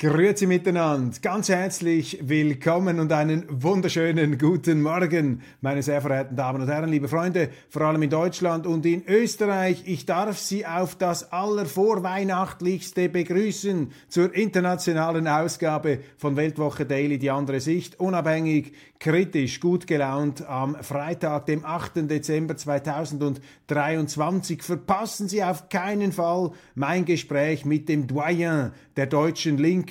Grüezi miteinander, ganz herzlich willkommen und einen wunderschönen guten Morgen, meine sehr verehrten Damen und Herren, liebe Freunde, vor allem in Deutschland und in Österreich. Ich darf Sie auf das allervorweihnachtlichste begrüßen zur internationalen Ausgabe von Weltwoche Daily, die andere Sicht, unabhängig, kritisch, gut gelaunt am Freitag, dem 8. Dezember 2023. Verpassen Sie auf keinen Fall mein Gespräch mit dem Doyen der deutschen Linken,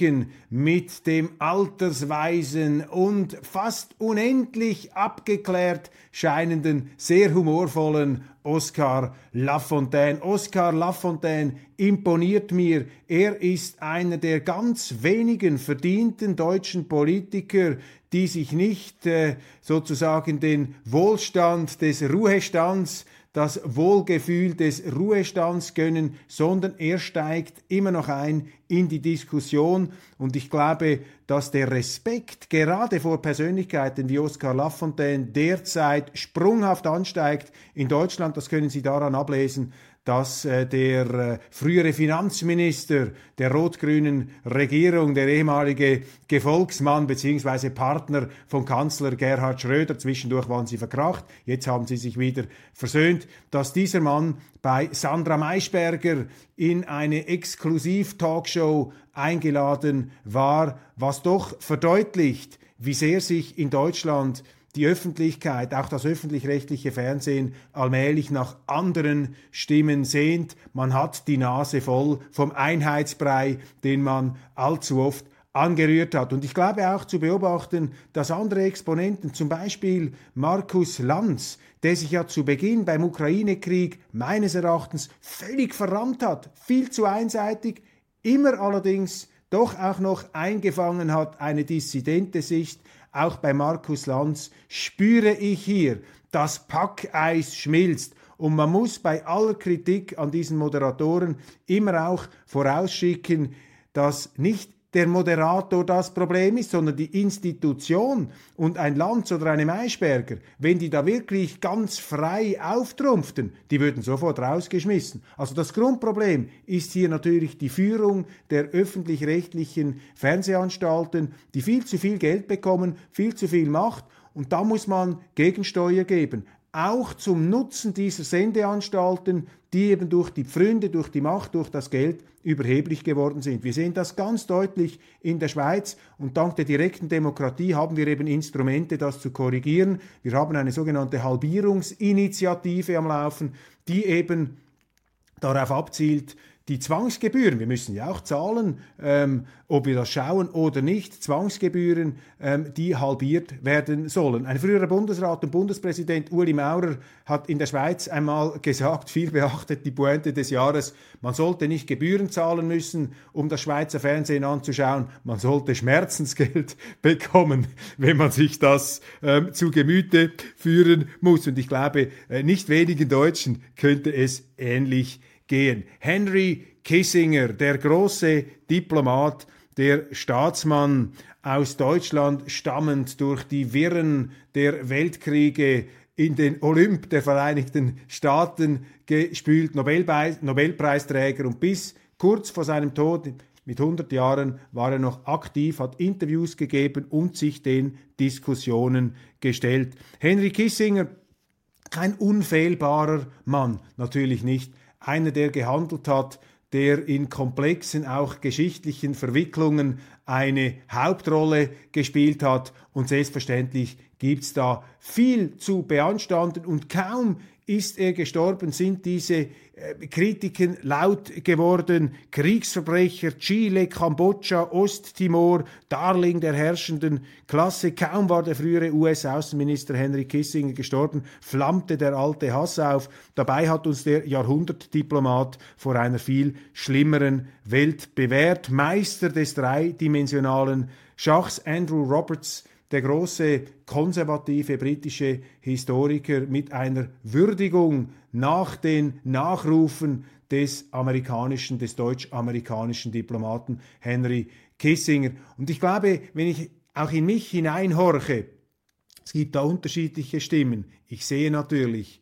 mit dem altersweisen und fast unendlich abgeklärt scheinenden, sehr humorvollen Oscar Lafontaine. Oscar Lafontaine imponiert mir. Er ist einer der ganz wenigen verdienten deutschen Politiker, die sich nicht äh, sozusagen den Wohlstand des Ruhestands das Wohlgefühl des Ruhestands gönnen, sondern er steigt immer noch ein in die Diskussion. Und ich glaube, dass der Respekt gerade vor Persönlichkeiten wie Oskar Lafontaine derzeit sprunghaft ansteigt in Deutschland. Das können Sie daran ablesen, dass äh, der äh, frühere Finanzminister der rot-grünen Regierung, der ehemalige Gefolgsmann bzw. Partner von Kanzler Gerhard Schröder, zwischendurch waren sie verkracht, jetzt haben sie sich wieder versöhnt, dass dieser Mann bei Sandra Maischberger in eine Exklusiv-Talkshow eingeladen war, was doch verdeutlicht, wie sehr sich in Deutschland die Öffentlichkeit, auch das öffentlich-rechtliche Fernsehen allmählich nach anderen Stimmen sehnt. Man hat die Nase voll vom Einheitsbrei, den man allzu oft angerührt hat. Und ich glaube auch zu beobachten, dass andere Exponenten, zum Beispiel Markus Lanz, der sich ja zu Beginn beim Ukraine-Krieg meines Erachtens völlig verrammt hat, viel zu einseitig, immer allerdings doch auch noch eingefangen hat, eine dissidente Sicht, auch bei Markus Lanz, spüre ich hier, das Packeis schmilzt. Und man muss bei aller Kritik an diesen Moderatoren immer auch vorausschicken, dass nicht der Moderator das Problem ist, sondern die Institution und ein Lanz oder eine Maischberger, wenn die da wirklich ganz frei auftrumpften, die würden sofort rausgeschmissen. Also das Grundproblem ist hier natürlich die Führung der öffentlich-rechtlichen Fernsehanstalten, die viel zu viel Geld bekommen, viel zu viel Macht und da muss man Gegensteuer geben auch zum Nutzen dieser Sendeanstalten, die eben durch die Pfründe, durch die Macht, durch das Geld überheblich geworden sind. Wir sehen das ganz deutlich in der Schweiz und dank der direkten Demokratie haben wir eben Instrumente, das zu korrigieren. Wir haben eine sogenannte Halbierungsinitiative am Laufen, die eben darauf abzielt, die Zwangsgebühren, wir müssen ja auch zahlen, ähm, ob wir das schauen oder nicht, Zwangsgebühren, ähm, die halbiert werden sollen. Ein früherer Bundesrat und Bundespräsident Uli Maurer hat in der Schweiz einmal gesagt, viel beachtet die Pointe des Jahres, man sollte nicht Gebühren zahlen müssen, um das Schweizer Fernsehen anzuschauen, man sollte Schmerzensgeld bekommen, wenn man sich das ähm, zu Gemüte führen muss. Und ich glaube, äh, nicht wenigen Deutschen könnte es ähnlich gehen. Henry Kissinger, der große Diplomat, der Staatsmann aus Deutschland stammend durch die Wirren der Weltkriege in den Olymp der Vereinigten Staaten gespült, Nobelpreis, Nobelpreisträger und bis kurz vor seinem Tod mit 100 Jahren war er noch aktiv, hat Interviews gegeben und sich den Diskussionen gestellt. Henry Kissinger, kein unfehlbarer Mann, natürlich nicht, einer, der gehandelt hat, der in komplexen, auch geschichtlichen Verwicklungen eine Hauptrolle gespielt hat. Und selbstverständlich gibt es da viel zu beanstanden und kaum ist er gestorben, sind diese äh, Kritiken laut geworden. Kriegsverbrecher, Chile, Kambodscha, Osttimor, Darling der herrschenden Klasse. Kaum war der frühere US-Außenminister Henry Kissinger gestorben, flammte der alte Hass auf. Dabei hat uns der Jahrhundertdiplomat vor einer viel schlimmeren Welt bewährt. Meister des dreidimensionalen Schachs, Andrew Roberts, der große konservative britische Historiker mit einer Würdigung nach den Nachrufen des amerikanischen, des deutsch-amerikanischen Diplomaten Henry Kissinger. Und ich glaube, wenn ich auch in mich hineinhorche, es gibt da unterschiedliche Stimmen. Ich sehe natürlich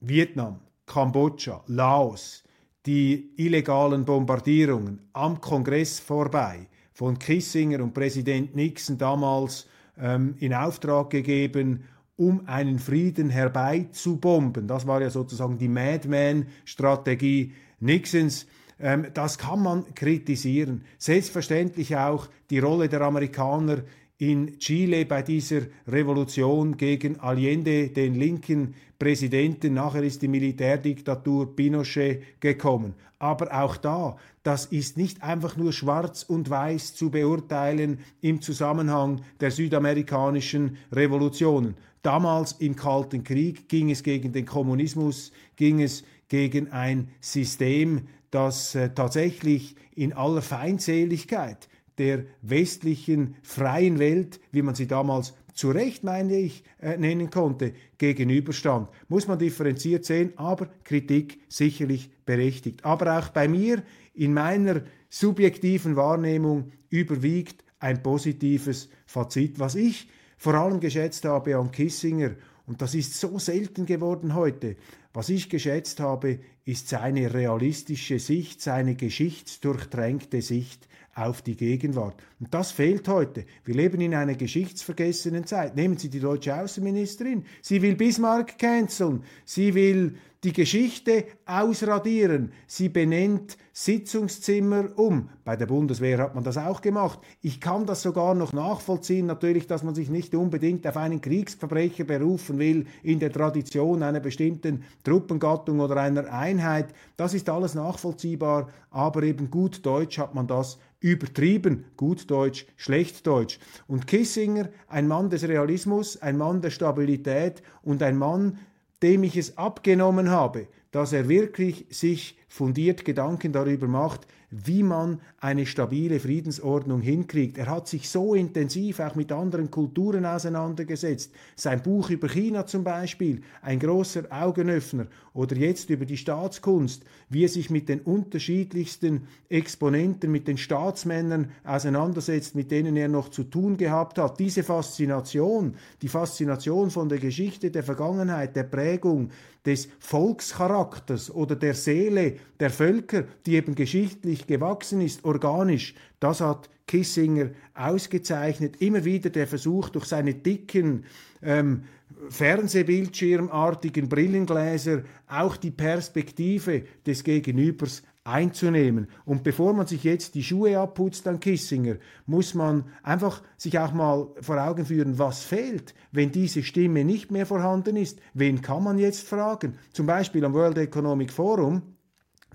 Vietnam, Kambodscha, Laos, die illegalen Bombardierungen am Kongress vorbei, von Kissinger und Präsident Nixon damals ähm, in Auftrag gegeben, um einen Frieden herbeizubomben. Das war ja sozusagen die Madman-Strategie Nixons. Ähm, das kann man kritisieren. Selbstverständlich auch die Rolle der Amerikaner in Chile bei dieser Revolution gegen Allende, den linken Präsidenten. Nachher ist die Militärdiktatur Pinochet gekommen. Aber auch da, das ist nicht einfach nur schwarz und weiß zu beurteilen im Zusammenhang der südamerikanischen Revolutionen. Damals im Kalten Krieg ging es gegen den Kommunismus, ging es gegen ein System, das äh, tatsächlich in aller Feindseligkeit der westlichen freien Welt, wie man sie damals zu Recht, meine ich, äh, nennen konnte, gegenüberstand. Muss man differenziert sehen, aber Kritik sicherlich berechtigt. Aber auch bei mir in meiner subjektiven Wahrnehmung überwiegt ein positives Fazit, was ich vor allem geschätzt habe an Kissinger, und das ist so selten geworden heute, was ich geschätzt habe, ist seine realistische Sicht, seine geschichtsdurchtränkte Sicht auf die Gegenwart. Und das fehlt heute. Wir leben in einer geschichtsvergessenen Zeit. Nehmen Sie die deutsche Außenministerin. Sie will Bismarck canceln. Sie will die Geschichte ausradieren. Sie benennt Sitzungszimmer um. Bei der Bundeswehr hat man das auch gemacht. Ich kann das sogar noch nachvollziehen, natürlich, dass man sich nicht unbedingt auf einen Kriegsverbrecher berufen will in der Tradition einer bestimmten Truppengattung oder einer Einheit. Das ist alles nachvollziehbar, aber eben gut Deutsch hat man das übertrieben, gut Deutsch, schlecht Deutsch. Und Kissinger, ein Mann des Realismus, ein Mann der Stabilität und ein Mann, dem ich es abgenommen habe, dass er wirklich sich fundiert Gedanken darüber macht, wie man eine stabile Friedensordnung hinkriegt. Er hat sich so intensiv auch mit anderen Kulturen auseinandergesetzt. Sein Buch über China zum Beispiel, ein großer Augenöffner. Oder jetzt über die Staatskunst, wie er sich mit den unterschiedlichsten Exponenten, mit den Staatsmännern auseinandersetzt, mit denen er noch zu tun gehabt hat. Diese Faszination, die Faszination von der Geschichte der Vergangenheit, der Prägung, des Volkscharakters oder der Seele der Völker, die eben geschichtlich gewachsen ist, organisch, das hat Kissinger ausgezeichnet. Immer wieder der Versuch, durch seine dicken, ähm, Fernsehbildschirmartigen Brillengläser auch die Perspektive des Gegenübers einzunehmen. Und bevor man sich jetzt die Schuhe abputzt an Kissinger, muss man einfach sich auch mal vor Augen führen, was fehlt, wenn diese Stimme nicht mehr vorhanden ist. Wen kann man jetzt fragen? Zum Beispiel am World Economic Forum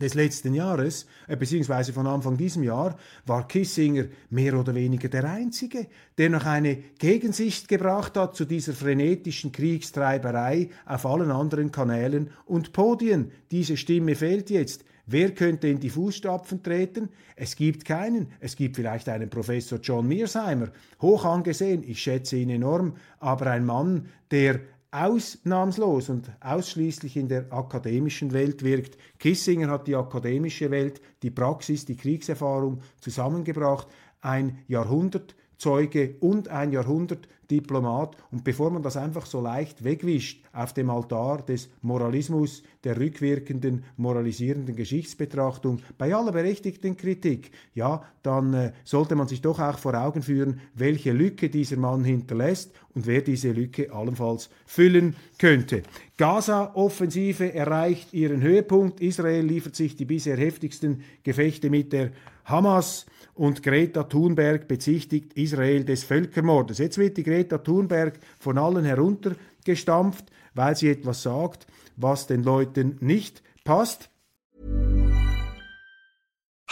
des letzten Jahres, äh, beziehungsweise von Anfang diesem Jahr, war Kissinger mehr oder weniger der Einzige, der noch eine Gegensicht gebracht hat zu dieser frenetischen Kriegstreiberei auf allen anderen Kanälen und Podien. Diese Stimme fehlt jetzt. Wer könnte in die Fußstapfen treten? Es gibt keinen. Es gibt vielleicht einen Professor John Mearsheimer, hoch angesehen, ich schätze ihn enorm, aber ein Mann, der ausnahmslos und ausschließlich in der akademischen Welt wirkt. Kissinger hat die akademische Welt, die Praxis, die Kriegserfahrung zusammengebracht. Ein Jahrhundertzeuge und ein Jahrhundert Diplomat. Und bevor man das einfach so leicht wegwischt auf dem Altar des Moralismus, der rückwirkenden, moralisierenden Geschichtsbetrachtung, bei aller berechtigten Kritik, ja, dann äh, sollte man sich doch auch vor Augen führen, welche Lücke dieser Mann hinterlässt und wer diese Lücke allenfalls füllen könnte. Gaza-Offensive erreicht ihren Höhepunkt. Israel liefert sich die bisher heftigsten Gefechte mit der Hamas und Greta Thunberg bezichtigt Israel des Völkermordes. Jetzt wird die Greta Thunberg von allen heruntergestampft, weil sie etwas sagt, was den Leuten nicht passt.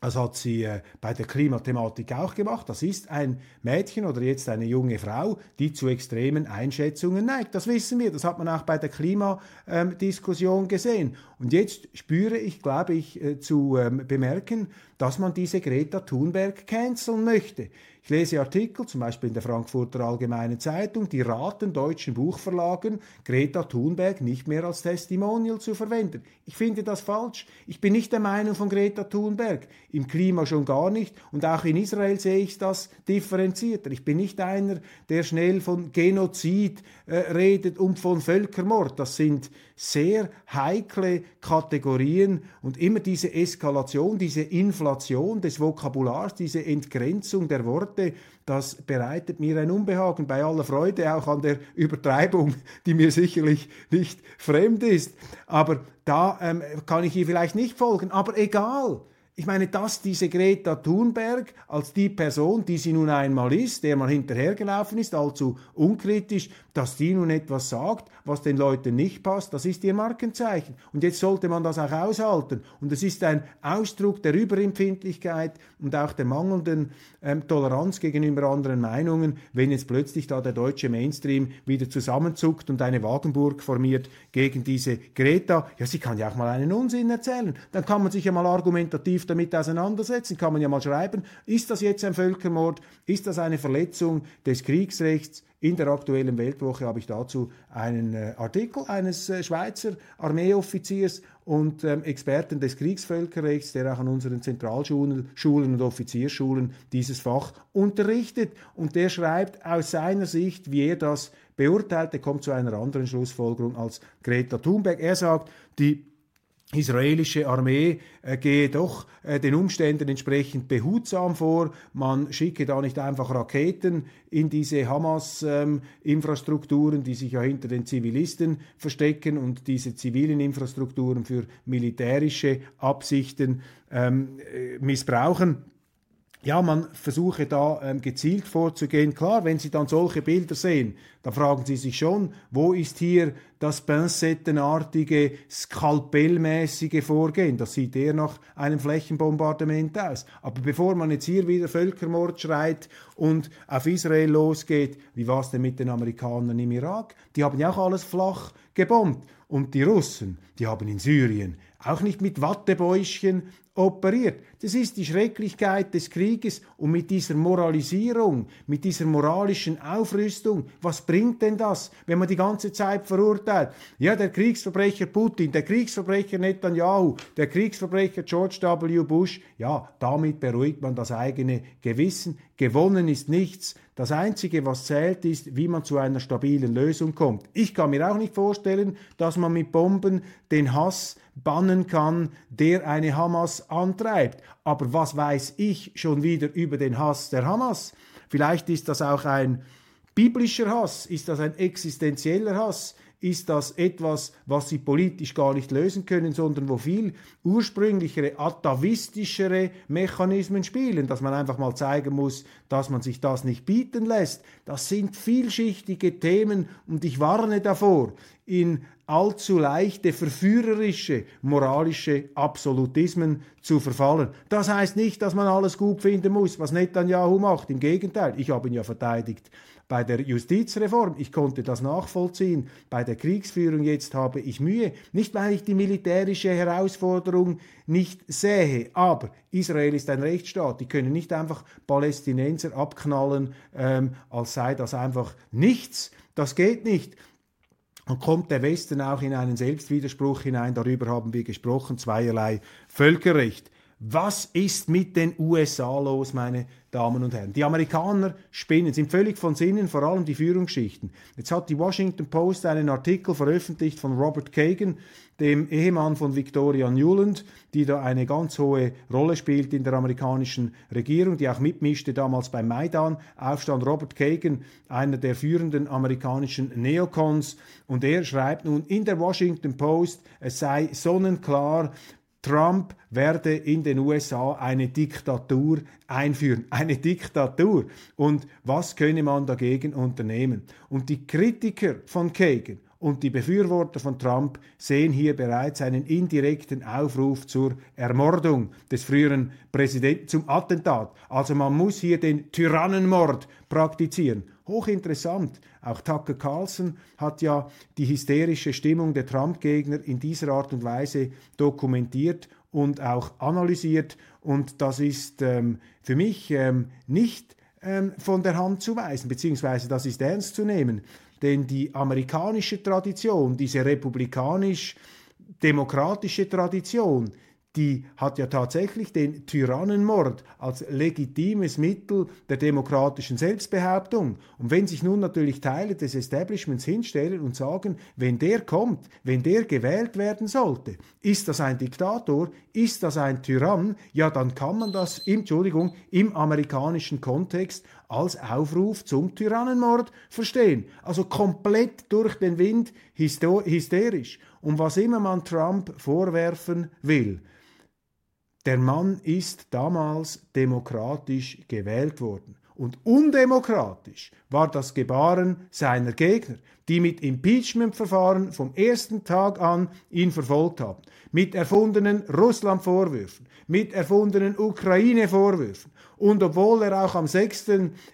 Das hat sie äh, bei der Klimathematik auch gemacht. Das ist ein Mädchen oder jetzt eine junge Frau, die zu extremen Einschätzungen neigt. Das wissen wir. Das hat man auch bei der Klimadiskussion gesehen. Und jetzt spüre ich, glaube ich, äh, zu ähm, bemerken, dass man diese Greta Thunberg canceln möchte. Ich lese Artikel, zum Beispiel in der Frankfurter Allgemeinen Zeitung, die raten deutschen Buchverlagen, Greta Thunberg nicht mehr als Testimonial zu verwenden. Ich finde das falsch. Ich bin nicht der Meinung von Greta Thunberg. Im Klima schon gar nicht. Und auch in Israel sehe ich das differenzierter. Ich bin nicht einer, der schnell von Genozid äh, redet und von Völkermord. Das sind sehr heikle Kategorien und immer diese Eskalation, diese Inflation des Vokabulars, diese Entgrenzung der Worte, das bereitet mir ein Unbehagen bei aller Freude auch an der Übertreibung, die mir sicherlich nicht fremd ist. Aber da ähm, kann ich ihr vielleicht nicht folgen, aber egal. Ich meine, dass diese Greta Thunberg als die Person, die sie nun einmal ist, der man hinterhergelaufen ist, allzu unkritisch, dass die nun etwas sagt, was den Leuten nicht passt, das ist ihr Markenzeichen. Und jetzt sollte man das auch aushalten. Und es ist ein Ausdruck der Überempfindlichkeit und auch der mangelnden ähm, Toleranz gegenüber anderen Meinungen, wenn jetzt plötzlich da der deutsche Mainstream wieder zusammenzuckt und eine Wagenburg formiert gegen diese Greta. Ja, sie kann ja auch mal einen Unsinn erzählen. Dann kann man sich ja mal argumentativ damit auseinandersetzen, kann man ja mal schreiben, ist das jetzt ein Völkermord? Ist das eine Verletzung des Kriegsrechts? In der aktuellen Weltwoche habe ich dazu einen äh, Artikel eines äh, Schweizer Armeeoffiziers und ähm, Experten des Kriegsvölkerrechts, der auch an unseren Zentralschulen Schulen und Offizierschulen dieses Fach unterrichtet. Und der schreibt aus seiner Sicht, wie er das beurteilt, er kommt zu einer anderen Schlussfolgerung als Greta Thunberg. Er sagt, die israelische Armee äh, gehe doch äh, den Umständen entsprechend behutsam vor. Man schicke da nicht einfach Raketen in diese Hamas-Infrastrukturen, ähm, die sich ja hinter den Zivilisten verstecken und diese zivilen Infrastrukturen für militärische Absichten ähm, äh, missbrauchen ja, man versuche da ähm, gezielt vorzugehen. Klar, wenn Sie dann solche Bilder sehen, dann fragen Sie sich schon, wo ist hier das pinzettenartige, skalpellmäßige Vorgehen? Das sieht eher nach einem Flächenbombardement aus. Aber bevor man jetzt hier wieder Völkermord schreit und auf Israel losgeht, wie war es denn mit den Amerikanern im Irak? Die haben ja auch alles flach gebombt. Und die Russen, die haben in Syrien auch nicht mit Wattebäuschen operiert. Das ist die Schrecklichkeit des Krieges und mit dieser Moralisierung, mit dieser moralischen Aufrüstung, was bringt denn das, wenn man die ganze Zeit verurteilt? Ja, der Kriegsverbrecher Putin, der Kriegsverbrecher Netanyahu, der Kriegsverbrecher George W. Bush, ja, damit beruhigt man das eigene Gewissen. Gewonnen ist nichts. Das Einzige, was zählt, ist, wie man zu einer stabilen Lösung kommt. Ich kann mir auch nicht vorstellen, dass man mit Bomben den Hass bannen kann, der eine Hamas antreibt. Aber was weiß ich schon wieder über den Hass der Hamas? Vielleicht ist das auch ein biblischer Hass, ist das ein existenzieller Hass, ist das etwas, was sie politisch gar nicht lösen können, sondern wo viel ursprünglichere, atavistischere Mechanismen spielen, dass man einfach mal zeigen muss, dass man sich das nicht bieten lässt. Das sind vielschichtige Themen und ich warne davor, in allzu leichte, verführerische, moralische Absolutismen zu verfallen. Das heißt nicht, dass man alles gut finden muss, was Netanyahu macht. Im Gegenteil, ich habe ihn ja verteidigt bei der Justizreform. Ich konnte das nachvollziehen. Bei der Kriegsführung jetzt habe ich Mühe. Nicht, weil ich die militärische Herausforderung nicht sehe, aber Israel ist ein Rechtsstaat. Die können nicht einfach Palästinenser abknallen, ähm, als sei das einfach nichts. Das geht nicht. Und kommt der Westen auch in einen Selbstwiderspruch hinein, darüber haben wir gesprochen, zweierlei Völkerrecht. Was ist mit den USA los, meine Damen und Herren? Die Amerikaner spinnen, sind völlig von Sinnen, vor allem die Führungsschichten. Jetzt hat die Washington Post einen Artikel veröffentlicht von Robert Kagan, dem Ehemann von Victoria Newland, die da eine ganz hohe Rolle spielt in der amerikanischen Regierung, die auch mitmischte damals beim Maidan-Aufstand. Robert Kagan, einer der führenden amerikanischen Neocons, und er schreibt nun in der Washington Post, es sei sonnenklar, Trump werde in den USA eine Diktatur einführen. Eine Diktatur. Und was könne man dagegen unternehmen? Und die Kritiker von Kagan und die Befürworter von Trump sehen hier bereits einen indirekten Aufruf zur Ermordung des früheren Präsidenten, zum Attentat. Also man muss hier den Tyrannenmord praktizieren. Hochinteressant. Auch Tucker Carlson hat ja die hysterische Stimmung der Trump-Gegner in dieser Art und Weise dokumentiert und auch analysiert. Und das ist ähm, für mich ähm, nicht ähm, von der Hand zu weisen, beziehungsweise das ist ernst zu nehmen. Denn die amerikanische Tradition, diese republikanisch-demokratische Tradition, die hat ja tatsächlich den Tyrannenmord als legitimes Mittel der demokratischen Selbstbehauptung. Und wenn sich nun natürlich Teile des Establishments hinstellen und sagen, wenn der kommt, wenn der gewählt werden sollte, ist das ein Diktator, ist das ein Tyrann, ja, dann kann man das, Entschuldigung, im amerikanischen Kontext als Aufruf zum Tyrannenmord verstehen. Also komplett durch den Wind hysterisch. Und was immer man Trump vorwerfen will, der Mann ist damals demokratisch gewählt worden. Und undemokratisch war das Gebaren seiner Gegner, die mit Impeachment-Verfahren vom ersten Tag an ihn verfolgt haben, mit erfundenen Russland-Vorwürfen, mit erfundenen Ukraine-Vorwürfen. Und obwohl er auch am 6.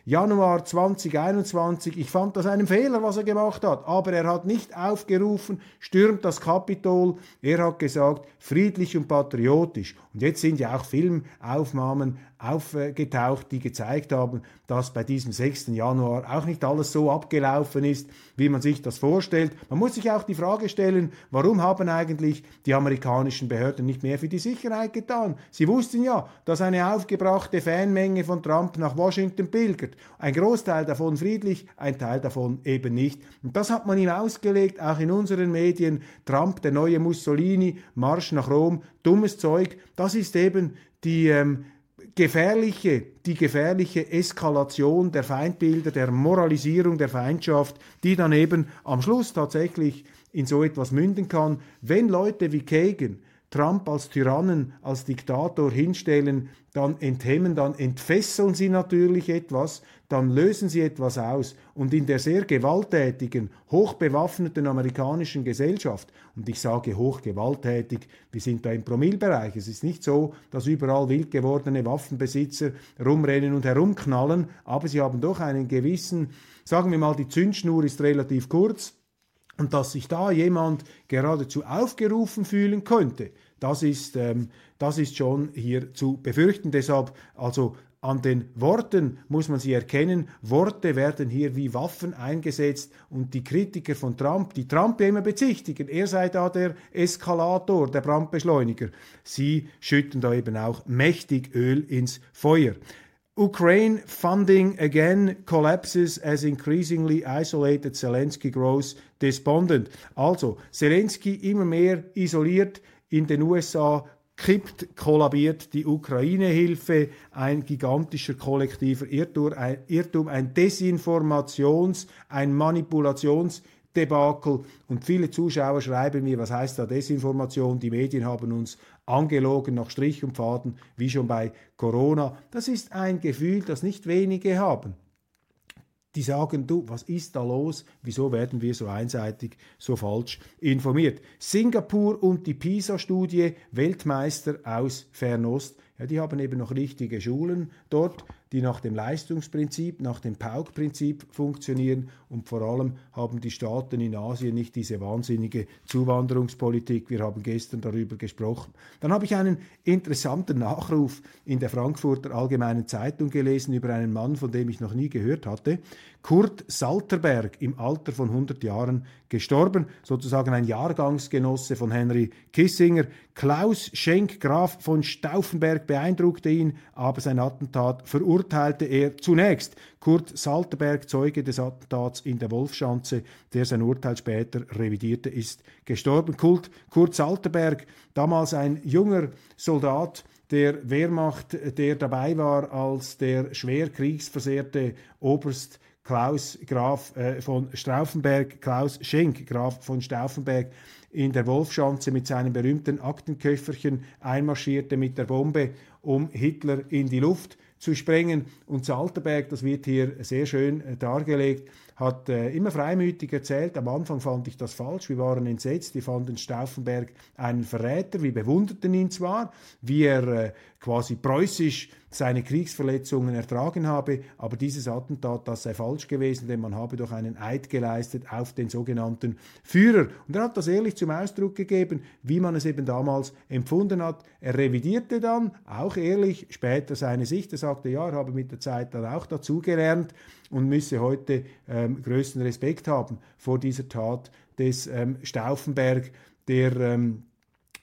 Januar 2021, ich fand das einen Fehler, was er gemacht hat, aber er hat nicht aufgerufen, stürmt das Kapitol, er hat gesagt, friedlich und patriotisch. Und jetzt sind ja auch Filmaufnahmen aufgetaucht, die gezeigt haben, dass bei diesem 6. Januar auch nicht alles so abgelaufen ist, wie man sich das vorstellt. Man muss sich auch die Frage stellen, warum haben eigentlich die amerikanischen Behörden nicht mehr für die Sicherheit getan? Sie wussten ja, dass eine aufgebrachte Fanmenge von Trump nach Washington pilgert. Ein Großteil davon friedlich, ein Teil davon eben nicht. Und das hat man ihm ausgelegt, auch in unseren Medien. Trump, der neue Mussolini, Marsch nach Rom, dummes Zeug. Das ist eben die ähm, gefährliche, die gefährliche Eskalation der Feindbilder, der Moralisierung der Feindschaft, die dann eben am Schluss tatsächlich in so etwas münden kann, wenn Leute wie Kagan Trump als Tyrannen, als Diktator hinstellen, dann enthemmen, dann entfesseln sie natürlich etwas, dann lösen sie etwas aus. Und in der sehr gewalttätigen, hochbewaffneten amerikanischen Gesellschaft, und ich sage hochgewalttätig, wir sind da im Promillbereich, es ist nicht so, dass überall wild gewordene Waffenbesitzer rumrennen und herumknallen, aber sie haben doch einen gewissen, sagen wir mal, die Zündschnur ist relativ kurz, und dass sich da jemand geradezu aufgerufen fühlen könnte, das ist, ähm, das ist schon hier zu befürchten. Deshalb also an den Worten muss man sie erkennen. Worte werden hier wie Waffen eingesetzt und die Kritiker von Trump, die Trump ja immer bezichtigen, er sei da der Eskalator, der Brandbeschleuniger, sie schütten da eben auch mächtig Öl ins Feuer. Ukraine funding again collapses as increasingly isolated Zelensky grows despondent. Also, Zelensky immer mehr isoliert, in den USA kippt, kollabiert die Ukraine-Hilfe, ein gigantischer kollektiver Irrtum, ein, Desinformations-, ein Manipulations- Debakel. Und viele Zuschauer schreiben mir, was heißt da Desinformation? Die Medien haben uns angelogen nach Strich und Faden, wie schon bei Corona. Das ist ein Gefühl, das nicht wenige haben die sagen, du, was ist da los? Wieso werden wir so einseitig, so falsch informiert? Singapur und die PISA-Studie, Weltmeister aus Fernost, ja, die haben eben noch richtige Schulen dort die nach dem Leistungsprinzip, nach dem PAUK-Prinzip funktionieren und vor allem haben die Staaten in Asien nicht diese wahnsinnige Zuwanderungspolitik. Wir haben gestern darüber gesprochen. Dann habe ich einen interessanten Nachruf in der Frankfurter Allgemeinen Zeitung gelesen über einen Mann, von dem ich noch nie gehört hatte. Kurt Salterberg, im Alter von 100 Jahren gestorben, sozusagen ein Jahrgangsgenosse von Henry Kissinger. Klaus Schenk, Graf von Stauffenberg, beeindruckte ihn, aber sein Attentat verurteilte er zunächst. Kurt Salterberg, Zeuge des Attentats in der Wolfschanze, der sein Urteil später revidierte, ist gestorben. Kult, Kurt Salterberg, damals ein junger Soldat, der Wehrmacht, der dabei war, als der schwer kriegsversehrte Oberst Klaus Graf äh, von Stauffenberg, Klaus Schenk Graf von Stauffenberg in der Wolfschanze mit seinem berühmten Aktenköfferchen einmarschierte mit der Bombe, um Hitler in die Luft zu sprengen. Und Salterberg, das wird hier sehr schön äh, dargelegt, hat äh, immer freimütig erzählt, am Anfang fand ich das falsch, wir waren entsetzt, wir fanden Stauffenberg einen Verräter, wir bewunderten ihn zwar, wie er äh, quasi preußisch seine Kriegsverletzungen ertragen habe, aber dieses Attentat, das sei falsch gewesen, denn man habe doch einen Eid geleistet auf den sogenannten Führer. Und er hat das ehrlich zum Ausdruck gegeben, wie man es eben damals empfunden hat. Er revidierte dann, auch ehrlich, später seine Sicht. Er sagte, ja, er habe mit der Zeit dann auch dazugelernt und müsse heute ähm, größten Respekt haben vor dieser Tat des ähm, Stauffenberg, der ähm,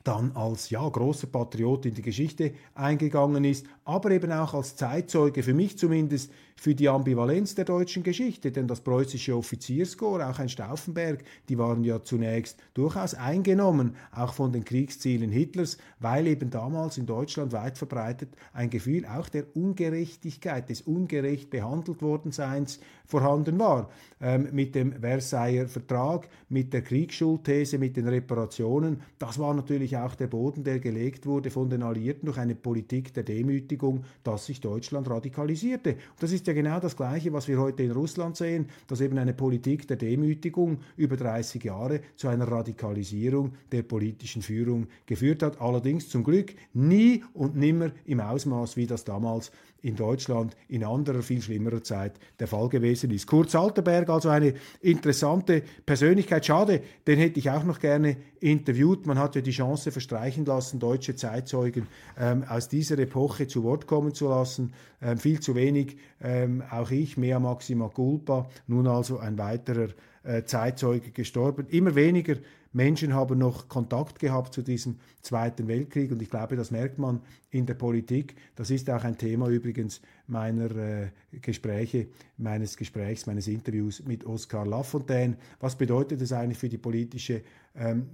dann als ja, großer Patriot in die Geschichte eingegangen ist, aber eben auch als Zeitzeuge, für mich zumindest, für die Ambivalenz der deutschen Geschichte. Denn das preußische Offizierskorps, auch ein Stauffenberg, die waren ja zunächst durchaus eingenommen, auch von den Kriegszielen Hitlers, weil eben damals in Deutschland weit verbreitet ein Gefühl auch der Ungerechtigkeit, des ungerecht behandelt worden Seins vorhanden war. Ähm, mit dem Versailler Vertrag, mit der Kriegsschuldthese, mit den Reparationen, das war natürlich auch der Boden, der gelegt wurde von den Alliierten durch eine Politik der Demütigung, dass sich Deutschland radikalisierte. Und das ist ja genau das Gleiche, was wir heute in Russland sehen, dass eben eine Politik der Demütigung über 30 Jahre zu einer Radikalisierung der politischen Führung geführt hat. Allerdings zum Glück nie und nimmer im Ausmaß, wie das damals in Deutschland in anderer, viel schlimmerer Zeit der Fall gewesen ist. Kurz Alterberg, also eine interessante Persönlichkeit. Schade, den hätte ich auch noch gerne interviewt. Man hat ja die Chance verstreichen lassen, deutsche Zeitzeugen ähm, aus dieser Epoche zu Wort kommen zu lassen. Ähm, viel zu wenig, ähm, auch ich, mehr Maxima Culpa, nun also ein weiterer äh, Zeitzeuge gestorben. Immer weniger Menschen haben noch Kontakt gehabt zu diesem Zweiten Weltkrieg und ich glaube, das merkt man in der Politik. Das ist auch ein Thema übrigens meiner äh, Gespräche, meines Gesprächs, meines Interviews mit Oskar Lafontaine. Was bedeutet es eigentlich für die politische ähm,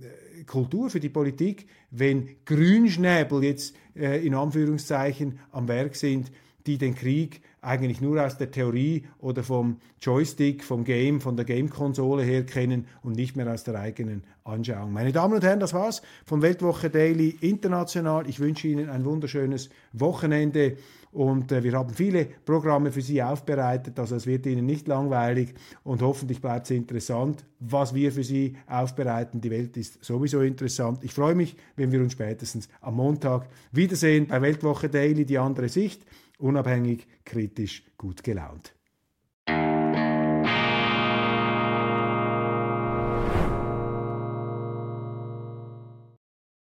Kultur, für die Politik, wenn Grünschnäbel jetzt äh, in Anführungszeichen am Werk sind, die den Krieg eigentlich nur aus der Theorie oder vom Joystick, vom Game, von der Game-Konsole her kennen und nicht mehr aus der eigenen Anschauung. Meine Damen und Herren, das war's von Weltwoche Daily International. Ich wünsche Ihnen ein wunderschönes Wochenende und äh, wir haben viele Programme für Sie aufbereitet, also es wird Ihnen nicht langweilig und hoffentlich bleibt es interessant, was wir für Sie aufbereiten. Die Welt ist sowieso interessant. Ich freue mich, wenn wir uns spätestens am Montag wiedersehen bei Weltwoche Daily, die andere Sicht unabhängig, kritisch, gut gelaunt.